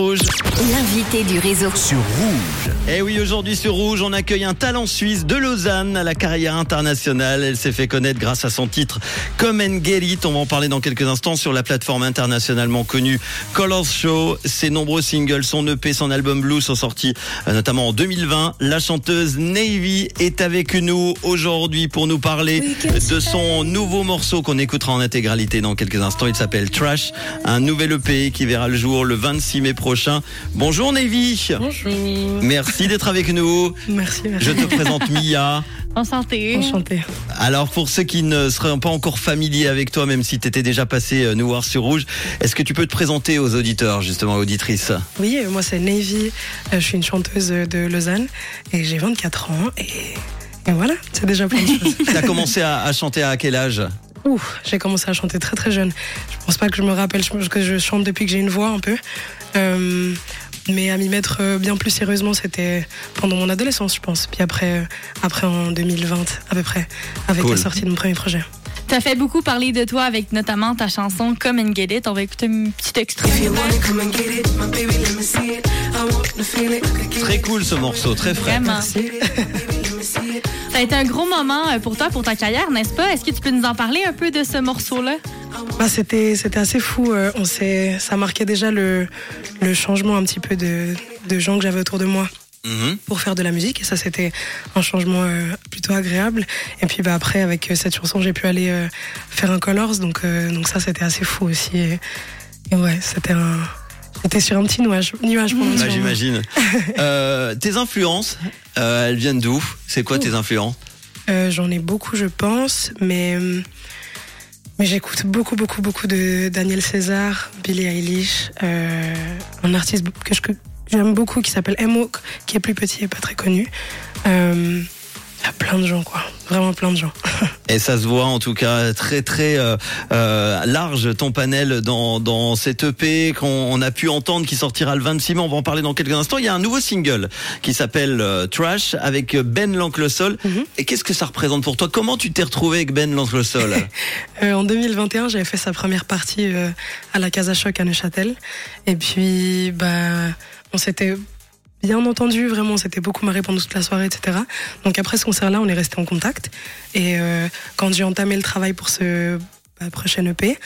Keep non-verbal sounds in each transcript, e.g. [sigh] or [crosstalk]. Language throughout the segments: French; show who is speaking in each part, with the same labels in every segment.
Speaker 1: Rouge.
Speaker 2: L'invité du réseau.
Speaker 1: Sur Rouge. Et oui, aujourd'hui sur Rouge, on accueille un talent suisse de Lausanne à la carrière internationale. Elle s'est fait connaître grâce à son titre Come and Get It. On va en parler dans quelques instants sur la plateforme internationalement connue Colors Show. Ses nombreux singles, son EP, son album Blue sont sortis euh, notamment en 2020. La chanteuse Navy est avec nous aujourd'hui pour nous parler de son nouveau morceau qu'on écoutera en intégralité dans quelques instants. Il s'appelle Trash, un nouvel EP qui verra le jour le 26 mai prochain. Bonjour Navy.
Speaker 3: Bonjour.
Speaker 1: Merci d'être avec nous.
Speaker 3: Merci, merci.
Speaker 1: Je te présente Mia.
Speaker 4: Enchantée.
Speaker 3: Enchantée.
Speaker 1: Alors pour ceux qui ne seraient pas encore familiers avec toi, même si tu étais déjà passé euh, nous voir sur Rouge, est-ce que tu peux te présenter aux auditeurs, justement, auditrices?
Speaker 3: Oui, euh, moi c'est Navy, Euh, je suis une chanteuse de Lausanne et j'ai 24 ans et, et voilà, c'est déjà plein de choses. [laughs]
Speaker 1: Tu as commencé à, à chanter à quel âge?
Speaker 3: Ouh, j'ai commencé à chanter très très jeune. Je pense pas que je me rappelle je pense que je chante depuis que j'ai une voix un peu. Euh, mais à m'y mettre euh, bien plus sérieusement, c'était pendant mon adolescence, je pense. Puis après, euh, après en 2020 à peu près, avec
Speaker 1: Cool.
Speaker 3: la sortie de mon premier projet.
Speaker 4: T'as fait beaucoup parler de toi avec notamment ta chanson Come and Get It. On va écouter un petit extrait.
Speaker 1: Très cool ce morceau, très frais.
Speaker 4: Vraiment.
Speaker 3: Merci.
Speaker 4: Ça a été un gros moment euh, pour toi, pour ta carrière, n'est-ce pas? Est-ce que tu peux nous en parler un peu de ce morceau-là?
Speaker 3: Bah, c'était c'était assez fou. euh, On s'est ça marquait déjà le le changement un petit peu de de gens que j'avais autour de moi
Speaker 1: Mhm.
Speaker 3: pour faire de la musique et ça c'était un changement euh, plutôt agréable. Et puis bah après avec euh, cette chanson j'ai pu aller euh, faire un Colors donc donc ça c'était assez fou aussi. Et, et ouais c'était un j'étais sur un petit nuage nuage moment.
Speaker 1: J'imagine. [laughs] Tes influences, elles viennent d'où? C'est quoi tes influences?
Speaker 3: J'en ai beaucoup, je pense, mais euh, mais j'écoute beaucoup, beaucoup, beaucoup de Daniel César, Billie Eilish, euh, un artiste que j'aime beaucoup qui s'appelle Emo, qui est plus petit et pas très connu. Euh, Il y a plein de gens, quoi, vraiment plein de gens. [laughs]
Speaker 1: Et ça se voit en tout cas très très euh, euh, large ton panel dans, dans cette EP qu'on on a pu entendre qui sortira le 26 mai. On va en parler dans quelques instants. Il y a un nouveau single qui s'appelle euh, Trash avec Ben l'Oncle Sol.
Speaker 3: Mhm.
Speaker 1: Et qu'est-ce que ça représente pour toi? Comment tu t'es retrouvé avec Ben l'Oncle Sol [laughs]
Speaker 3: Euh, en 2021, j'avais fait sa première partie à la Casa Choc à Neuchâtel. Et puis, bah, on s'était bien entendu, vraiment, on s'était beaucoup marré pendant toute la soirée, etc. Donc après ce concert-là, on est resté en contact. Et euh, quand j'ai entamé le travail pour ce bah, prochain EP,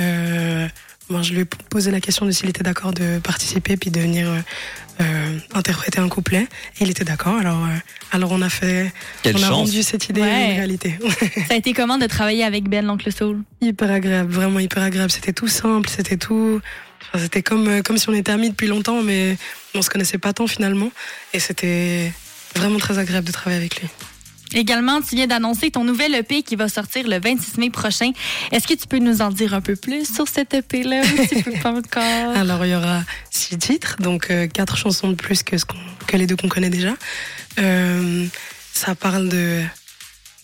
Speaker 3: euh, moi, je lui ai posé la question de s'il était d'accord de participer puis de venir euh, euh, interpréter un couplet. Et il était d'accord. Alors, euh, alors on a fait,
Speaker 1: Quelle
Speaker 3: on a
Speaker 1: chance
Speaker 3: rendu cette idée
Speaker 4: Ouais.
Speaker 3: une réalité. [laughs]
Speaker 4: Ça a été comment de travailler avec Ben, l'oncle Soul?
Speaker 3: Hyper agréable, vraiment hyper agréable. C'était tout simple, c'était tout. Enfin, C'était comme, euh, comme si on était amis depuis longtemps, mais on se connaissait pas tant finalement. Et c'était vraiment très agréable de travailler avec lui.
Speaker 4: Également, tu viens d'annoncer ton nouvel EP qui va sortir le 26 mai prochain. Est-ce que tu peux nous en dire un peu plus sur cet EP-là? ou tu peux pas encore? [laughs]
Speaker 3: Alors il y aura six titres, donc euh, quatre chansons de plus que, ce qu'on- que les deux qu'on connaît déjà. Euh, ça parle de.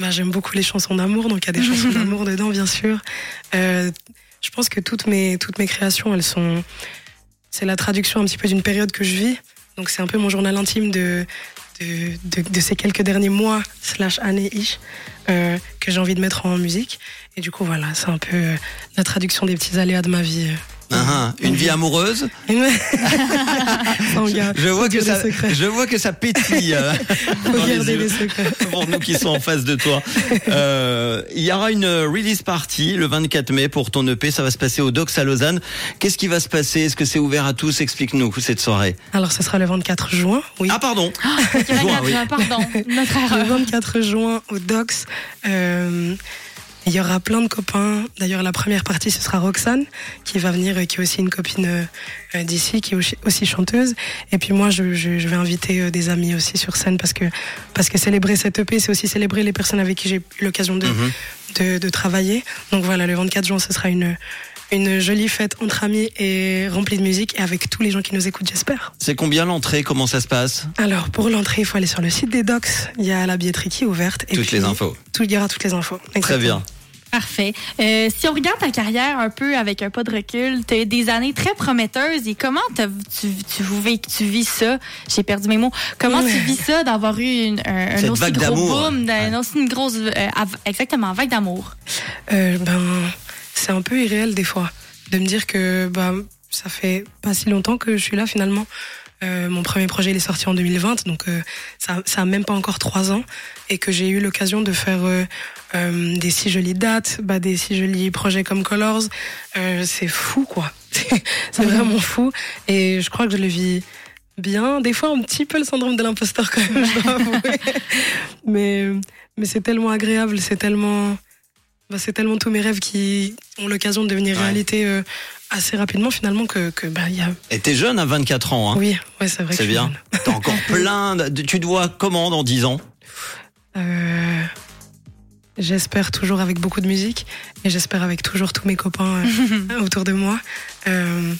Speaker 3: bah, J'aime beaucoup les chansons d'amour, donc il y a des [laughs] chansons d'amour dedans, bien sûr. Euh, je pense que toutes mes, toutes mes créations, elles sont. C'est la traduction un petit peu d'une période que je vis. Donc c'est un peu mon journal intime de, de, de, ces quelques derniers mois, slash années-ish, euh, que j'ai envie de mettre en musique. Et du coup, voilà, c'est un peu euh, la traduction des petits aléas de ma vie.
Speaker 1: Ah, ah. Une vie amoureuse. [laughs] Je vois que ça, je vois que ça pétille euh, [laughs] dans les
Speaker 3: les secrets. [laughs]
Speaker 1: pour nous qui sont en face de toi. Euh, il y aura une release party le 24 mai pour ton EP. Ça va se passer au Docs à Lausanne. Qu'est-ce qui va se passer? Est-ce que c'est ouvert à tous? Explique-nous cette soirée.
Speaker 3: Alors, ce sera le 24 juin, oui.
Speaker 1: Ah pardon. Juin, oui.
Speaker 4: Pardon, notre
Speaker 3: Le
Speaker 4: erreur.
Speaker 3: 24 juin au Docs. Euh, il y aura plein de copains. D'ailleurs, la première partie, ce sera Roxane, qui va venir, qui est aussi une copine euh, euh, d'ici, qui est aussi- chanteuse. Et puis moi, je, je, je vais inviter euh, des amis aussi sur scène parce que, parce que célébrer cette EP, c'est aussi célébrer les personnes avec qui j'ai eu l'occasion de,
Speaker 1: Mhm.
Speaker 3: de, de travailler. Donc voilà, le 24 juin, ce sera une, une jolie fête entre amis et remplie de musique et avec tous les gens qui nous écoutent, j'espère.
Speaker 1: C'est combien l'entrée? Comment ça se passe?
Speaker 3: Alors, pour l'entrée, il faut aller sur le site des Docs. Il y a la billetterie qui est ouverte. Et
Speaker 1: Toutes
Speaker 3: puis,
Speaker 1: les infos.
Speaker 3: Tout, il y aura toutes les infos.
Speaker 1: Très bien.
Speaker 4: Parfait. Euh, si on regarde ta carrière un peu avec un pas de recul, tu as eu des années très prometteuses et comment tu, tu, vis- tu vis ça? J'ai perdu mes mots. Comment tu vis ça d'avoir eu une, un, un aussi gros boom,
Speaker 1: Ouais.
Speaker 4: aussi une grosse, euh, exactement, vague d'amour?
Speaker 3: Euh, ben, c'est un peu irréel des fois de me dire que bah, ça fait pas si longtemps que je suis là finalement. Euh, mon premier projet il est sorti en 2020, donc euh, ça, ça a même pas encore trois ans, et que j'ai eu l'occasion de faire euh, euh, des si jolies dates, bah, des si jolis projets comme Colors. Euh, c'est fou quoi, [laughs] c'est vraiment fou, et je crois que je le vis bien. Des fois un petit peu le syndrome de l'imposteur quand même, je dois avouer. mais mais c'est tellement agréable, c'est tellement bah, c'est tellement tous mes rêves qui ont l'occasion de devenir
Speaker 1: Ouais.
Speaker 3: réalité euh, assez rapidement finalement que que bah il y a
Speaker 1: Et t'es jeune à 24 ans, hein
Speaker 3: oui ouais c'est vrai
Speaker 1: C'est bien. T'as encore [laughs] plein. De... Tu te vois comment dans 10 ans?
Speaker 3: Euh, j'espère toujours avec beaucoup de musique et j'espère avec toujours tous mes copains [laughs] euh, autour de moi euh,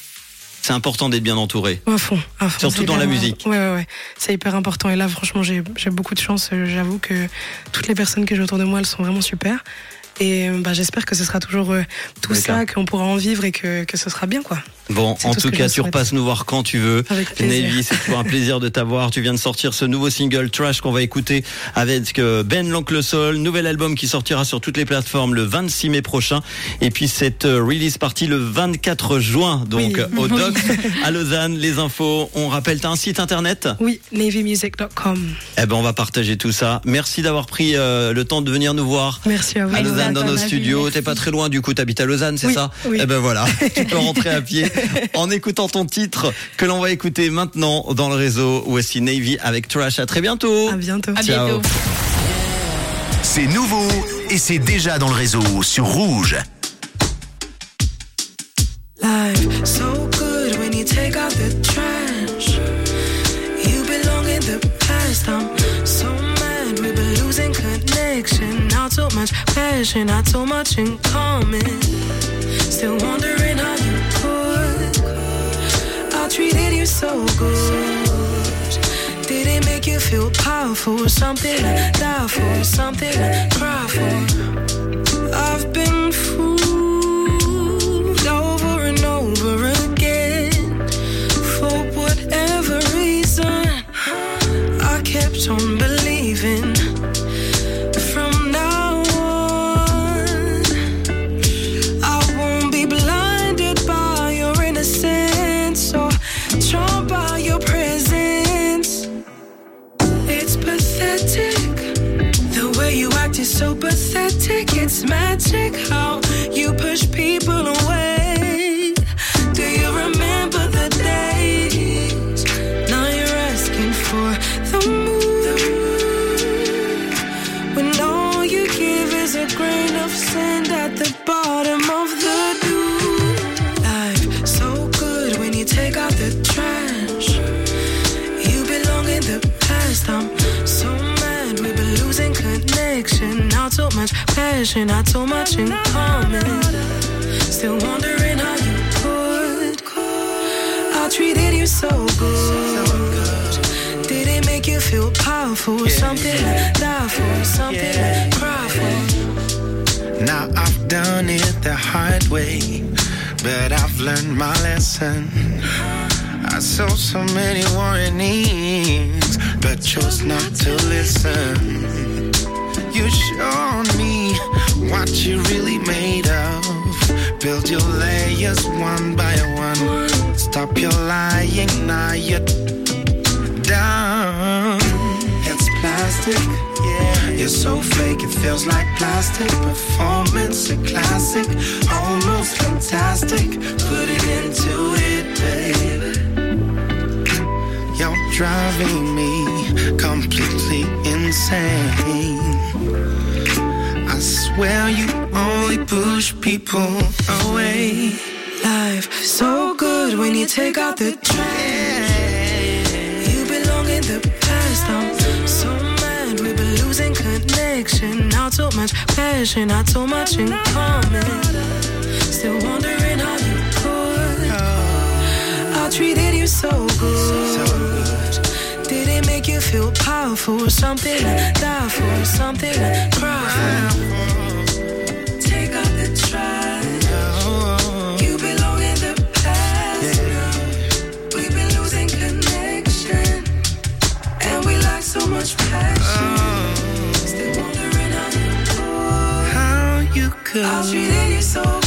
Speaker 1: C'est important d'être bien entouré.
Speaker 3: à fond, à fond.
Speaker 1: Surtout dans la musique.
Speaker 3: Ouais, ouais, ouais. C'est hyper important. Et là, franchement, j'ai beaucoup de chance. J'avoue que toutes les personnes que j'ai autour de moi, elles sont vraiment super. Et bah, j'espère que ce sera toujours euh, tout
Speaker 1: D'accord.
Speaker 3: ça, qu'on pourra en vivre et que, que ce sera bien, quoi.
Speaker 1: Bon, en
Speaker 3: tout
Speaker 1: cas, tu repasses nous voir quand tu veux. Navy, c'est toujours un plaisir de t'avoir. Tu viens de sortir ce nouveau single Trash qu'on va écouter avec euh, Ben l'Oncle Soul, nouvel album qui sortira sur toutes les plateformes le 26 mai prochain. Et puis cette euh, release partie le 24 juin, donc
Speaker 3: Oui.
Speaker 1: euh, au Doc [laughs] à Lausanne. Les infos, on rappelle, t'as un site internet?
Speaker 3: Oui, navymusic.com.
Speaker 1: Eh ben, on va partager tout ça. Merci d'avoir pris euh, le temps de venir nous voir.
Speaker 3: Merci à vous.
Speaker 1: À Lausanne dans nos studios, t'es pas très loin du coup, t'habites à Lausanne, c'est
Speaker 3: Oui,
Speaker 1: ça?
Speaker 3: oui.
Speaker 1: Eh ben voilà, [laughs] tu peux rentrer à pied en écoutant ton titre que l'on va écouter maintenant dans le réseau Voici Navy avec Trash. À très bientôt.
Speaker 3: À bientôt.
Speaker 4: À
Speaker 1: Ciao.
Speaker 4: bientôt.
Speaker 5: C'est nouveau et c'est déjà dans le réseau sur Rouge.
Speaker 6: Life so good when you take out the trash. You belong in the past. I'm so mad we've been losing connection. Not so much passion, not so much in common. Still wondering treated you so good. Did it make you feel powerful? Something to die for, something to cry for. I've been fooled It's magic how you push people away. Do you remember the days? Now you're asking for the moon. When all you give is a grain of sand at the bottom Not so much passion, not so much in common. Still wondering how you could. I treated you so good. Did it make you feel powerful? Something to die for, something to cry for.
Speaker 7: Now I've done it the hard way, but I've learned my lesson. I saw so many warnings, but chose not to listen. You showed me what you're really made of. Build your layers one by one. Stop your lying, now you're done. It's plastic. You're so fake, it feels like plastic. Performance, a classic, almost fantastic. Put it into it, baby. You're driving me completely insane. Swear you only push people away.
Speaker 6: Life so good when you take out the trash. You belong in the past. I'm so mad we've been losing connection. Not so much passion, not so much in common. Still wondering how you could. I treated you so good. Did it make you feel powerful? Something to die for, something to cry for. How you I
Speaker 7: could.
Speaker 6: treated you so